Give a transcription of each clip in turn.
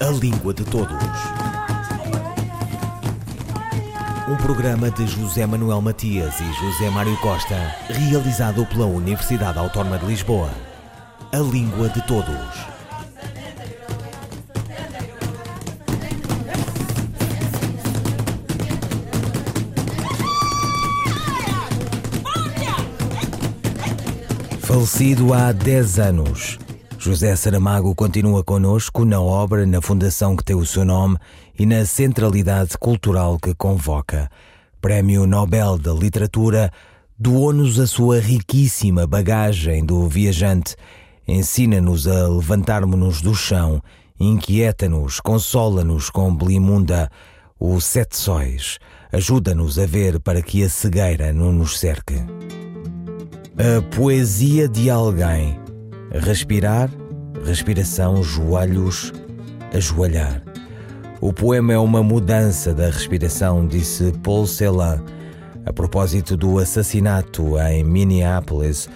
A Língua de Todos. Um programa de José Manuel Matias e José Mário Costa, realizado pela Universidade Autónoma de Lisboa. A Língua de Todos. Falecido há 10 anos, José Saramago continua conosco na obra, na fundação que tem o seu nome e na centralidade cultural que convoca. Prémio Nobel da Literatura doou-nos a sua riquíssima bagagem do viajante, ensina-nos a levantarmos-nos do chão, inquieta-nos, consola-nos com Belimunda, o Sete Sóis, ajuda-nos a ver para que a cegueira não nos cerque. A poesia de alguém. Respirar, respiração, joelhos, ajoelhar. O poema é uma mudança da respiração, disse Paul Celan. A propósito do assassinato em Minneapolis,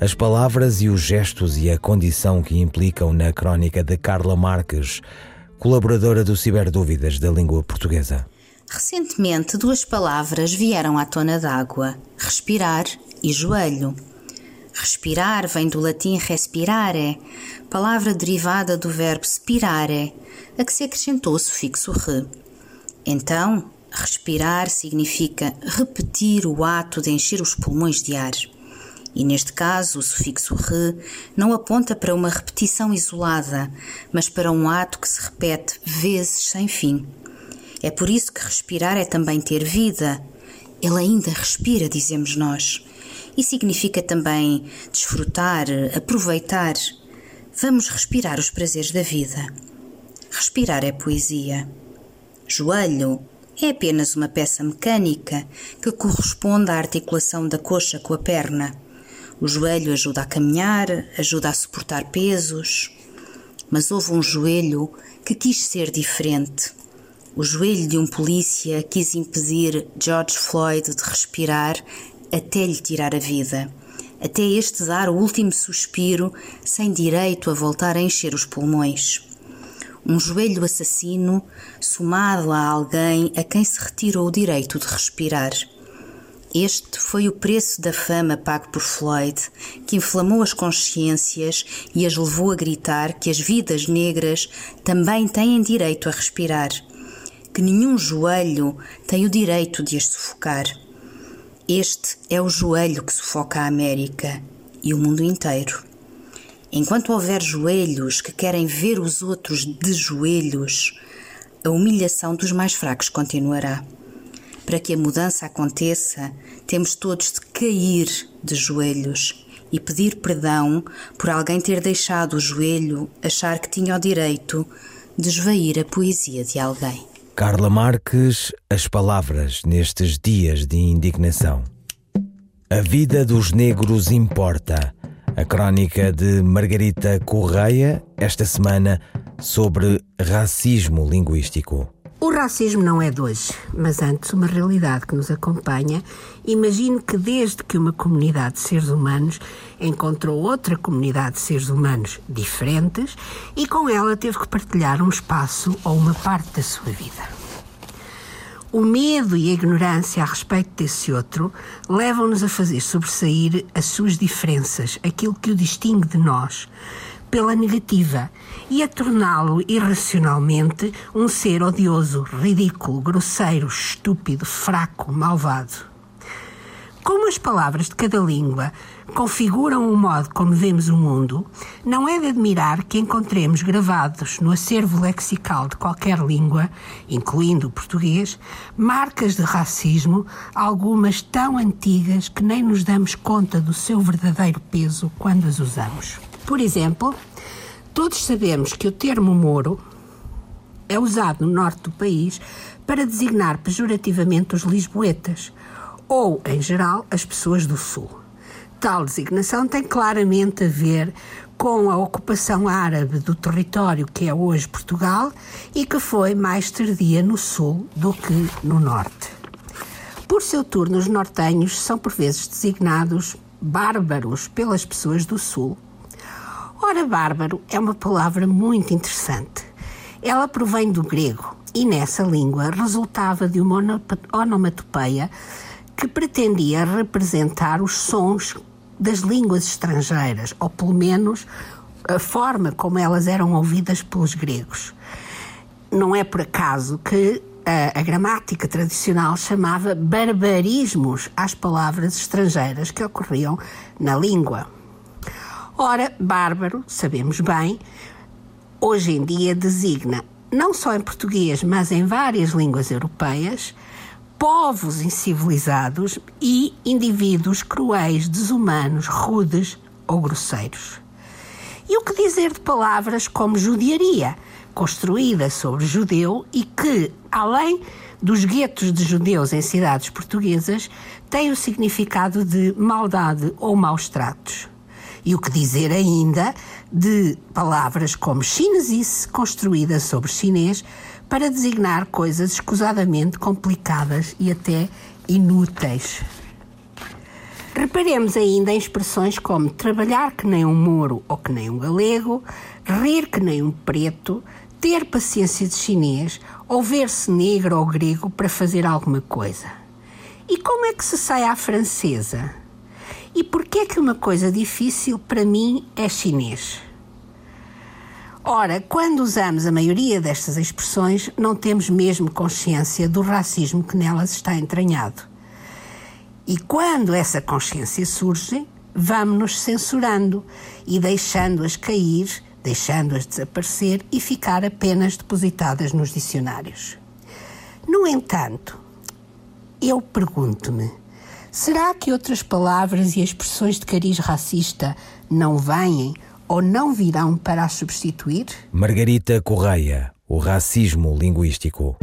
as palavras e os gestos e a condição que implicam na crónica de Carla Marques, colaboradora do Ciberdúvidas da língua portuguesa. Recentemente, duas palavras vieram à tona d'água: respirar e joelho. Respirar vem do latim respirare, palavra derivada do verbo spirare, a que se acrescentou o sufixo re. Então, respirar significa repetir o ato de encher os pulmões de ar. E neste caso, o sufixo re não aponta para uma repetição isolada, mas para um ato que se repete vezes sem fim. É por isso que respirar é também ter vida. Ele ainda respira, dizemos nós e significa também desfrutar, aproveitar. Vamos respirar os prazeres da vida. Respirar é poesia. Joelho é apenas uma peça mecânica que corresponde à articulação da coxa com a perna. O joelho ajuda a caminhar, ajuda a suportar pesos. Mas houve um joelho que quis ser diferente. O joelho de um polícia quis impedir George Floyd de respirar até lhe tirar a vida, até este dar o último suspiro sem direito a voltar a encher os pulmões. Um joelho assassino somado a alguém a quem se retirou o direito de respirar. Este foi o preço da fama pago por Floyd, que inflamou as consciências e as levou a gritar que as vidas negras também têm direito a respirar, que nenhum joelho tem o direito de as sufocar. Este é o joelho que sufoca a América e o mundo inteiro. Enquanto houver joelhos que querem ver os outros de joelhos, a humilhação dos mais fracos continuará. Para que a mudança aconteça, temos todos de cair de joelhos e pedir perdão por alguém ter deixado o joelho achar que tinha o direito de esvair a poesia de alguém. Carla Marques, as palavras nestes dias de indignação. A vida dos negros importa. A crónica de Margarita Correia, esta semana, sobre racismo linguístico. O racismo não é de hoje, mas antes uma realidade que nos acompanha. Imagino que desde que uma comunidade de seres humanos encontrou outra comunidade de seres humanos diferentes e com ela teve que partilhar um espaço ou uma parte da sua vida. O medo e a ignorância a respeito desse outro levam-nos a fazer sobressair as suas diferenças, aquilo que o distingue de nós pela negativa e a torná-lo irracionalmente um ser odioso, ridículo, grosseiro, estúpido, fraco, malvado. Como as palavras de cada língua configuram o modo como vemos o mundo, não é de admirar que encontremos gravados no acervo lexical de qualquer língua, incluindo o português, marcas de racismo, algumas tão antigas que nem nos damos conta do seu verdadeiro peso quando as usamos. Por exemplo, todos sabemos que o termo Moro é usado no norte do país para designar pejorativamente os lisboetas ou, em geral, as pessoas do sul. Tal designação tem claramente a ver com a ocupação árabe do território que é hoje Portugal e que foi mais tardia no sul do que no norte. Por seu turno, os nortenhos são por vezes designados bárbaros pelas pessoas do sul Ora, bárbaro é uma palavra muito interessante. Ela provém do grego e nessa língua resultava de uma onomatopeia que pretendia representar os sons das línguas estrangeiras, ou pelo menos a forma como elas eram ouvidas pelos gregos. Não é por acaso que a, a, gramática tradicional chamava barbarismos às palavras estrangeiras que ocorriam na língua. Ora, bárbaro, sabemos bem, hoje em dia designa, não só em português, mas em várias línguas europeias, povos incivilizados e indivíduos cruéis, desumanos, rudes ou grosseiros. E o que dizer de palavras como judiaria, construída sobre judeu e que, além dos guetos de judeus em cidades portuguesas, tem o significado de maldade ou maus tratos. E o que dizer ainda de palavras como chinesice, construída sobre chinês, para designar coisas escusadamente complicadas e até inúteis. Reparemos ainda em expressões como trabalhar que nem um moro ou que nem um galego, rir que nem um preto, ter paciência de chinês ou ver-se negro ou grego para fazer alguma coisa. E como é que se sai à francesa? E por que é que uma coisa difícil para mim é chinês? Ora, quando usamos a maioria destas expressões, não temos mesmo consciência do racismo que nelas está entranhado. E quando essa consciência surge, vamos-nos censurando e deixando-as cair, deixando-as desaparecer e ficar apenas depositadas nos dicionários. No entanto, eu pergunto-me Será que outras palavras e expressões de cariz racista não vêm ou não virão para as substituir? Margarita Correia, o racismo linguístico.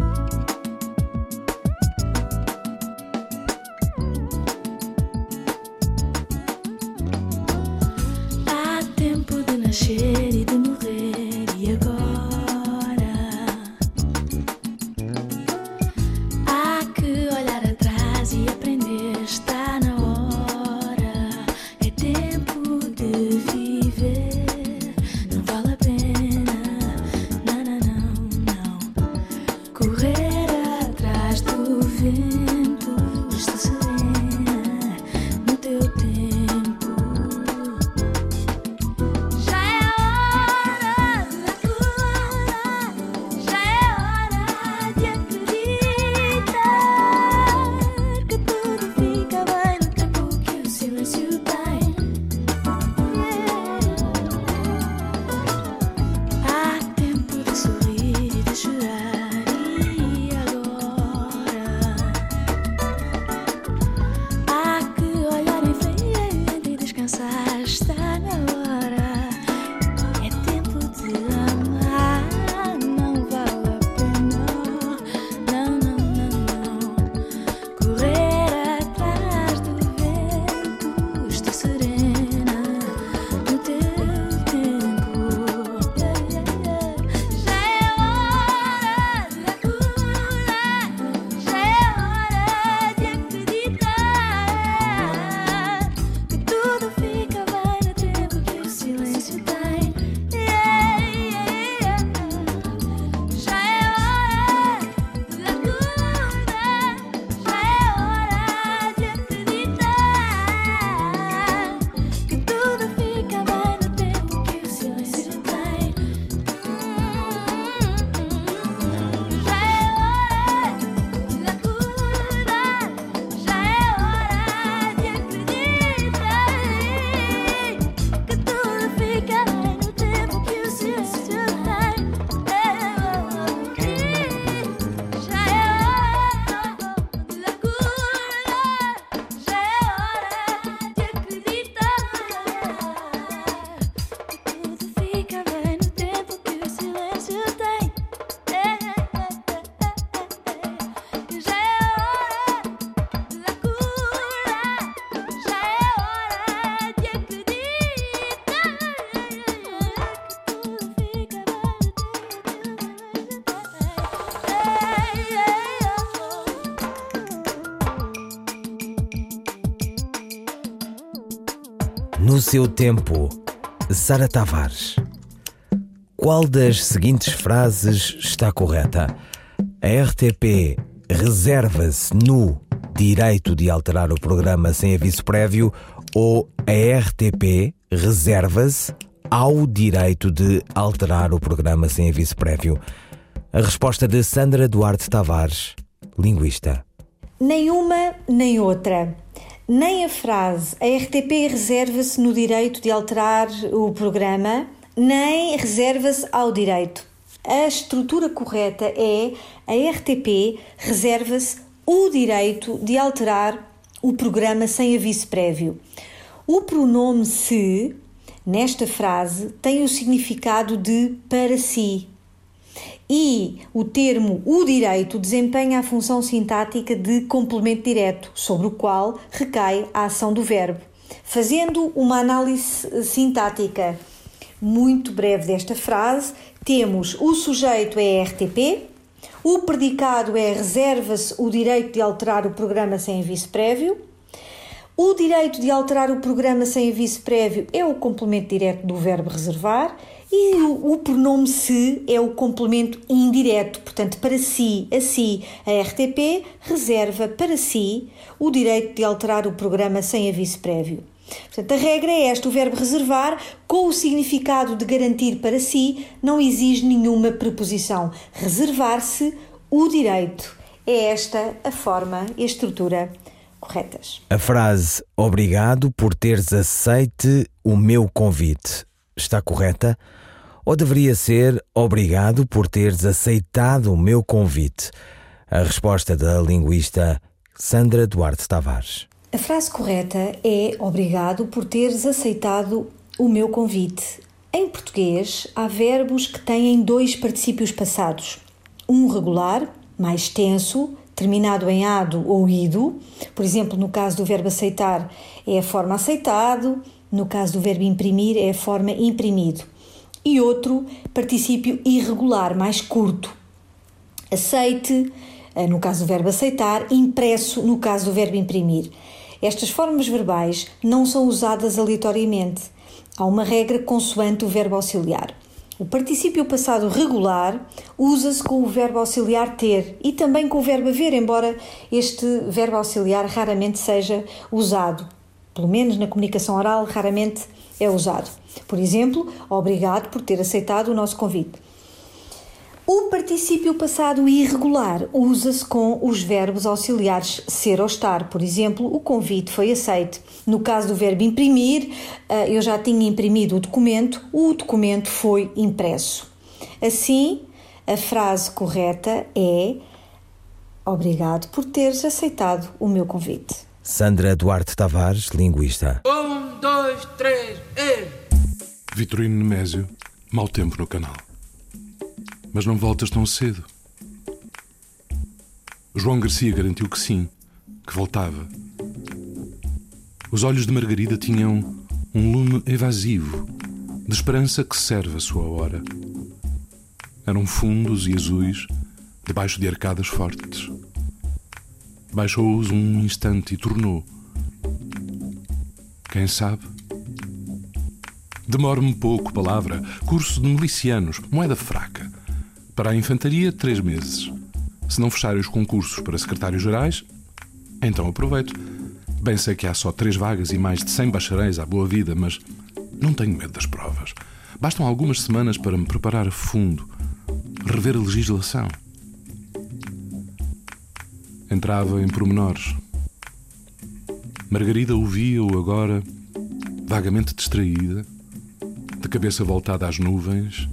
I know what I No seu tempo, Sara Tavares. Qual das seguintes frases está correta? A RTP reserva-se no direito de alterar o programa sem aviso prévio ou a RTP reserva-se ao direito de alterar o programa sem aviso prévio? A resposta de Sandra Duarte Tavares, linguista. Nenhuma nem outra. Nem a frase a RTP reserva-se no direito de alterar o programa, nem reserva-se ao direito. A estrutura correta é a RTP reserva-se o direito de alterar o programa sem aviso prévio. O pronome se, nesta frase, tem o significado de para si. E o termo o direito desempenha a função sintática de complemento direto, sobre o qual recai a ação do verbo. Fazendo uma análise sintática muito breve desta frase, temos o sujeito é RTP, o predicado é reserva-se o direito de alterar o programa sem aviso prévio. O direito de alterar o programa sem aviso prévio é o complemento direto do verbo reservar e o, o pronome se é o complemento indireto, portanto, para si, a si, a RTP reserva para si o direito de alterar o programa sem aviso prévio. Portanto, a regra é esta: o verbo reservar, com o significado de garantir para si, não exige nenhuma preposição. Reservar-se o direito. É esta a forma e a estrutura corretas. A frase obrigado por teres aceite o meu convite está correta? Ou deveria ser obrigado por teres aceitado o meu convite? A resposta da linguista Sandra Duarte Tavares. A frase correta é obrigado por teres aceitado o meu convite. Em português, há verbos que têm dois particípios passados. Um regular, mais tenso, terminado em ado ou ido. Por exemplo, no caso do verbo aceitar, é a forma aceitado, no caso do verbo imprimir, é a forma imprimido. E outro particípio irregular, mais curto. Aceite, eh, no caso do verbo aceitar, impresso, no caso do verbo imprimir. Estas formas verbais não são usadas aleatoriamente. Há uma regra consoante o verbo auxiliar. O particípio passado regular usa-se com o verbo auxiliar ter e também com o verbo haver, embora este verbo auxiliar raramente seja usado. Pelo menos na comunicação oral, raramente é usado. Por exemplo, obrigado por ter aceitado o nosso convite. O particípio passado irregular usa-se com os verbos auxiliares ser ou estar. Por exemplo, o convite foi aceito. No caso do verbo imprimir, eh, eu já tinha imprimido o documento, o documento foi impresso. Assim, a frase correta é: Obrigado por teres aceitado o meu convite. Sandra Duarte Tavares, linguista. Um, dois, três. Vitorino Nemésio, mau tempo no canal. Mas não voltas tão cedo. João Garcia garantiu que sim, que voltava. Os olhos de Margarida tinham um lume evasivo, de esperança que serve a sua hora. Eram fundos e azuis, debaixo de arcadas fortes. Baixou-os um instante e tornou. Quem sabe? Demore-me pouco, palavra. Curso de milicianos, moeda fraca. Para a infantaria, três meses. Se não fecharem os concursos para secretários gerais, então aproveito. Bem sei que há só três vagas e mais de cem bacharéis à boa vida, mas não tenho medo das provas. Bastam algumas semanas para me preparar a fundo, rever a legislação. Entrava em pormenores. Margarida ouvia-o agora, vagamente distraída, cabeça voltada às nuvens,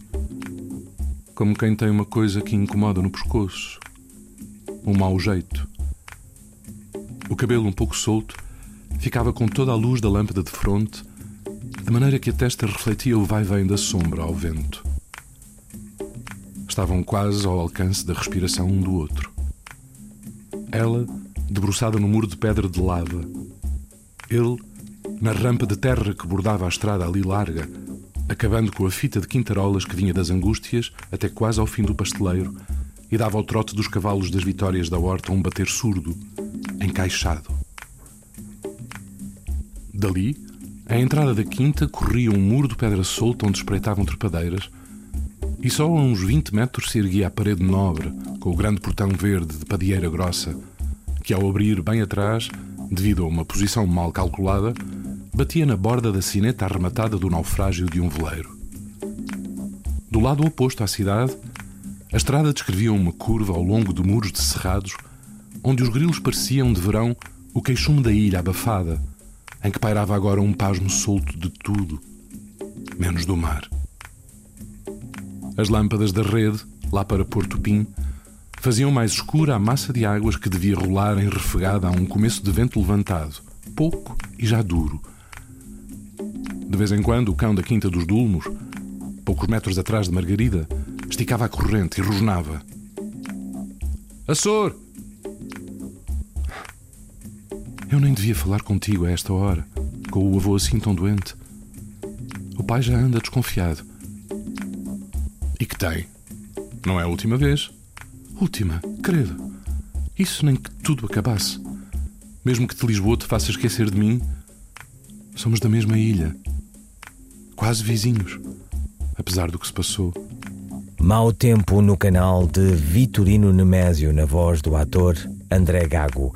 como quem tem uma coisa que incomoda no pescoço, um mau jeito. O cabelo um pouco solto ficava com toda a luz da lâmpada de fronte, de maneira que a testa refletia o vai-vem da sombra ao vento. Estavam quase ao alcance da respiração um do outro. Ela, debruçada no muro de pedra de lava. Ele, na rampa de terra que bordava a estrada ali larga, acabando com a fita de quintarolas que vinha das angústias até quase ao fim do pasteleiro e dava ao trote dos cavalos das vitórias da horta um bater surdo, encaixado. Dali, à entrada da quinta, corria um muro de pedra solta onde espreitavam trepadeiras, E só a uns 20 metros se erguia a parede nobre, com o grande portão verde de padieira grossa, que ao abrir bem atrás, devido a uma posição mal calculada, batia na borda da sineta arrematada do naufrágio de um veleiro. Do lado oposto à cidade, a estrada descrevia uma curva ao longo de muros de cerrados, onde os grilos pareciam de verão o queixume da ilha abafada, em que pairava agora um pasmo solto de tudo, menos do mar. As lâmpadas da rede, lá para Porto Pim, faziam mais escura a massa de águas que devia rolar enrefegada a um começo de vento levantado, pouco e já duro. De vez em quando, o cão da Quinta dos Dulmos, poucos metros atrás de Margarida, esticava a corrente e rosnava. Açor! Eu nem devia falar contigo a esta hora, com o avô assim tão doente. O pai já anda desconfiado. E que tem? Não é a última vez? Última, credo. Isso nem que tudo acabasse. Mesmo que de Lisboa te faça esquecer de mim, somos da mesma ilha. Quase vizinhos, apesar do que se passou. Mau Tempo no canal de Vitorino Nemésio, na voz do ator André Gago.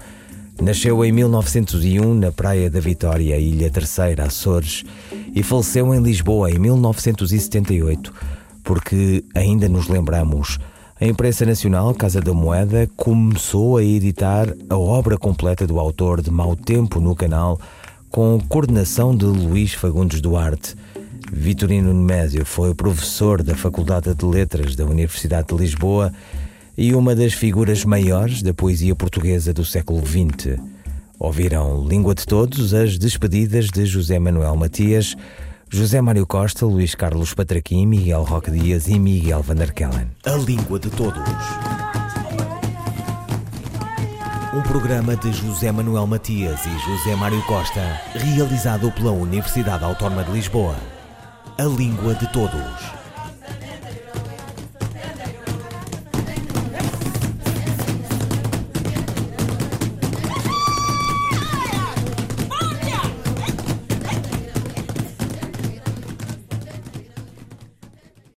Nasceu em 1901 na Praia da Vitória, Ilha Terceira, Açores, e faleceu em Lisboa em 1978, porque ainda nos lembramos. A imprensa nacional Casa da Moeda começou a editar a obra completa do autor de Mau Tempo no canal, com coordenação de Luís Fagundes Duarte. Vitorino Nemésio foi professor da Faculdade de Letras da Universidade de Lisboa e uma das figuras maiores da poesia portuguesa do século XX. Ouviram Língua de Todos as despedidas de José Manuel Matias, José Mário Costa, Luís Carlos Patraquim, Miguel Roque Dias e Miguel Van der Kellen. A Língua de Todos. Um programa de José Manuel Matias e José Mário Costa, realizado pela Universidade Autónoma de Lisboa. A Língua de Todos.